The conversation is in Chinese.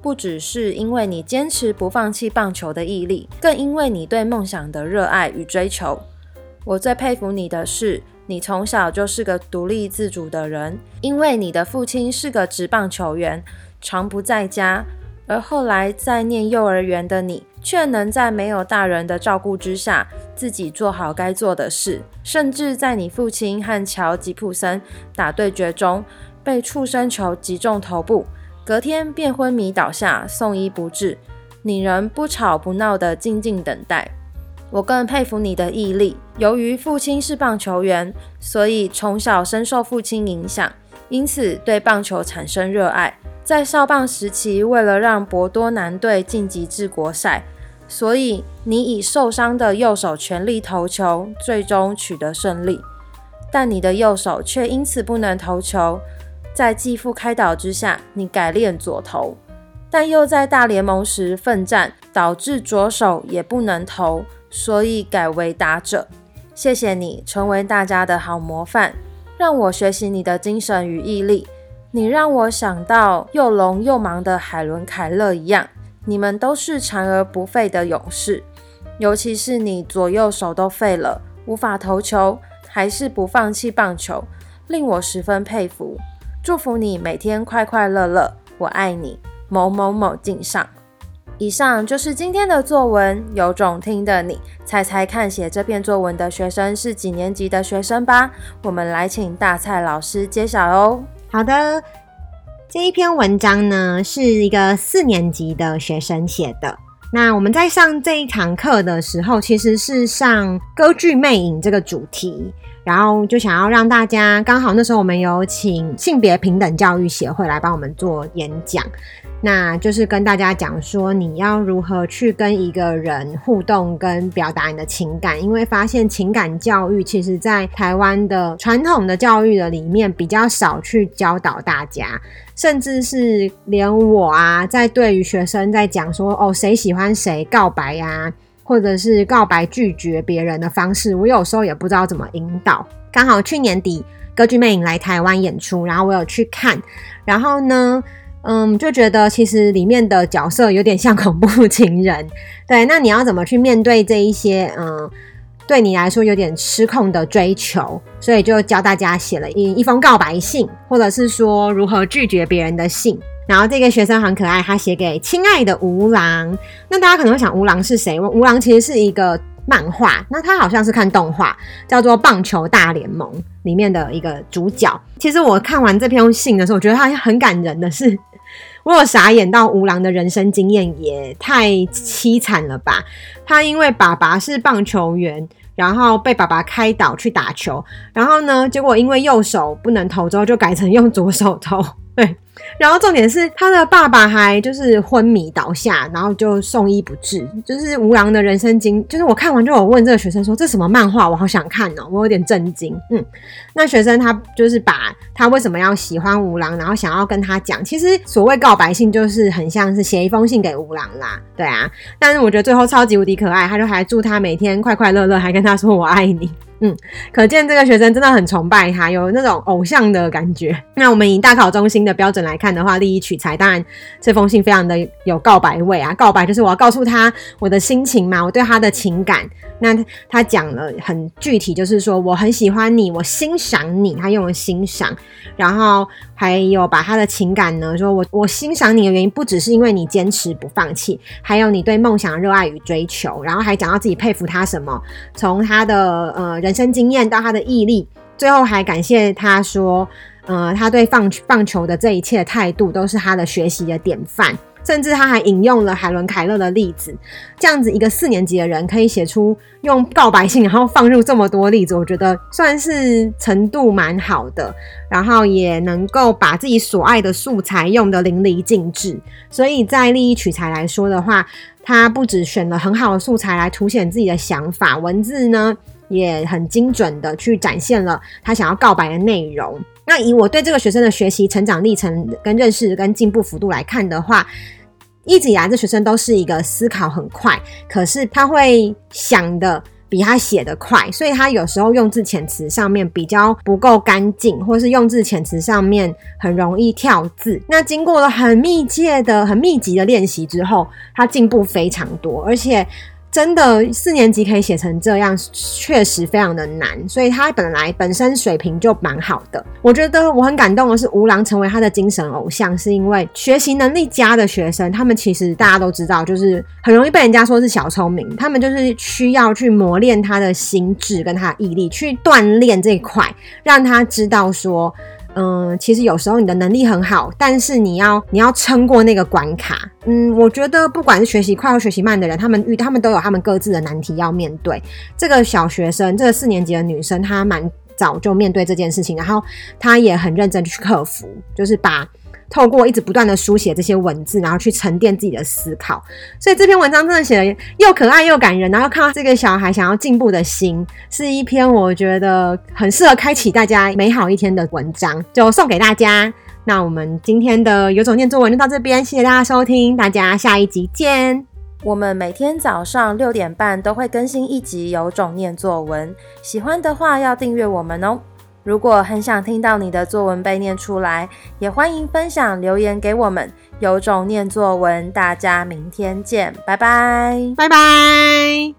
不只是因为你坚持不放弃棒球的毅力，更因为你对梦想的热爱与追求。我最佩服你的是，你从小就是个独立自主的人。因为你的父亲是个职棒球员，常不在家，而后来在念幼儿园的你，却能在没有大人的照顾之下，自己做好该做的事。甚至在你父亲和乔吉普森打对决中，被触身球击中头部。隔天便昏迷倒下，送医不治。你仍不吵不闹地静静等待。我更佩服你的毅力。由于父亲是棒球员，所以从小深受父亲影响，因此对棒球产生热爱。在少棒时期，为了让博多男队晋级至国赛，所以你以受伤的右手全力投球，最终取得胜利。但你的右手却因此不能投球。在继父开导之下，你改练左投，但又在大联盟时奋战，导致左手也不能投，所以改为打者。谢谢你，成为大家的好模范，让我学习你的精神与毅力。你让我想到又聋又盲的海伦·凯勒一样，你们都是残而不废的勇士。尤其是你左右手都废了，无法投球，还是不放弃棒球，令我十分佩服。祝福你每天快快乐乐，我爱你，某某某敬上。以上就是今天的作文，有种听的你猜猜看，写这篇作文的学生是几年级的学生吧？我们来请大蔡老师揭晓哦。好的，这一篇文章呢是一个四年级的学生写的。那我们在上这一堂课的时候，其实是上歌剧魅影这个主题。然后就想要让大家，刚好那时候我们有请性别平等教育协会来帮我们做演讲，那就是跟大家讲说，你要如何去跟一个人互动跟表达你的情感，因为发现情感教育其实在台湾的传统的教育的里面比较少去教导大家，甚至是连我啊，在对于学生在讲说哦，谁喜欢谁告白呀、或者是告白拒绝别人的方式，我有时候也不知道怎么引导。刚好去年底歌剧魅影来台湾演出，然后我有去看，然后呢，嗯，就觉得其实里面的角色有点像 恐怖情人。对，那你要怎么去面对这一些，嗯，对你来说有点失控的追求？所以就教大家写了一一封告白信，或者是说如何拒绝别人的信。然后这个学生很可爱，他写给亲爱的吴郎。那大家可能会想，吴郎是谁？吴郎其实是一个漫画，那他好像是看动画，叫做《棒球大联盟》里面的一个主角。其实我看完这篇信的时候，我觉得他很感人的是，我有傻眼到吴郎的人生经验也太凄惨了吧？他因为爸爸是棒球员，然后被爸爸开导去打球，然后呢，结果因为右手不能投之后，就改成用左手投。对。然后重点是他的爸爸还就是昏迷倒下，然后就送医不治，就是吴郎的人生经。就是我看完就有问这个学生说：“这什么漫画？我好想看哦！”我有点震惊。嗯，那学生他就是把他为什么要喜欢吴郎，然后想要跟他讲。其实所谓告白信，就是很像是写一封信给吴郎啦。对啊，但是我觉得最后超级无敌可爱，他就还祝他每天快快乐乐，还跟他说“我爱你”。嗯，可见这个学生真的很崇拜他，有那种偶像的感觉。那我们以大考中心的标准来看的话，立意取材，当然这封信非常的有告白味啊。告白就是我要告诉他我的心情嘛，我对他的情感。那他讲了很具体，就是说我很喜欢你，我欣赏你，他用了欣赏，然后还有把他的情感呢，说我我欣赏你的原因不只是因为你坚持不放弃，还有你对梦想热爱与追求，然后还讲到自己佩服他什么，从他的呃人生经验到他的毅力，最后还感谢他说，呃他对棒棒球的这一切态度都是他的学习的典范。甚至他还引用了海伦凯勒的例子。这样子一个四年级的人可以写出用告白信，然后放入这么多例子，我觉得算是程度蛮好的，然后也能够把自己所爱的素材用得淋漓尽致。所以在立意取材来说的话，他不只选了很好的素材来凸显自己的想法，文字呢也很精准的去展现了他想要告白的内容。那以我对这个学生的学习成长历程跟认识跟进步幅度来看的话，一直以来这学生都是一个思考很快，可是他会想的比他写的快，所以他有时候用字遣词上面比较不够干净，或是用字遣词上面很容易跳字。那经过了很密切的、很密集的练习之后，他进步非常多，而且。真的四年级可以写成这样，确实非常的难，所以他本来本身水平就蛮好的。我觉得我很感动的是，吴郎成为他的精神偶像，是因为学习能力佳的学生，他们其实大家都知道，就是很容易被人家说是小聪明，他们就是需要去磨练他的心智跟他的毅力，去锻炼这一块，让他知道说。嗯，其实有时候你的能力很好，但是你要你要撑过那个关卡。嗯，我觉得不管是学习快或学习慢的人，他们遇他们都有他们各自的难题要面对。这个小学生，这个四年级的女生，她蛮早就面对这件事情，然后她也很认真去克服，就是把。透过一直不断的书写这些文字，然后去沉淀自己的思考，所以这篇文章真的写的又可爱又感人。然后看到这个小孩想要进步的心，是一篇我觉得很适合开启大家美好一天的文章，就送给大家。那我们今天的有种念作文就到这边，谢谢大家收听，大家下一集见。我们每天早上六点半都会更新一集有种念作文，喜欢的话要订阅我们哦。如果很想听到你的作文被念出来，也欢迎分享留言给我们。有种念作文，大家明天见，拜拜，拜拜。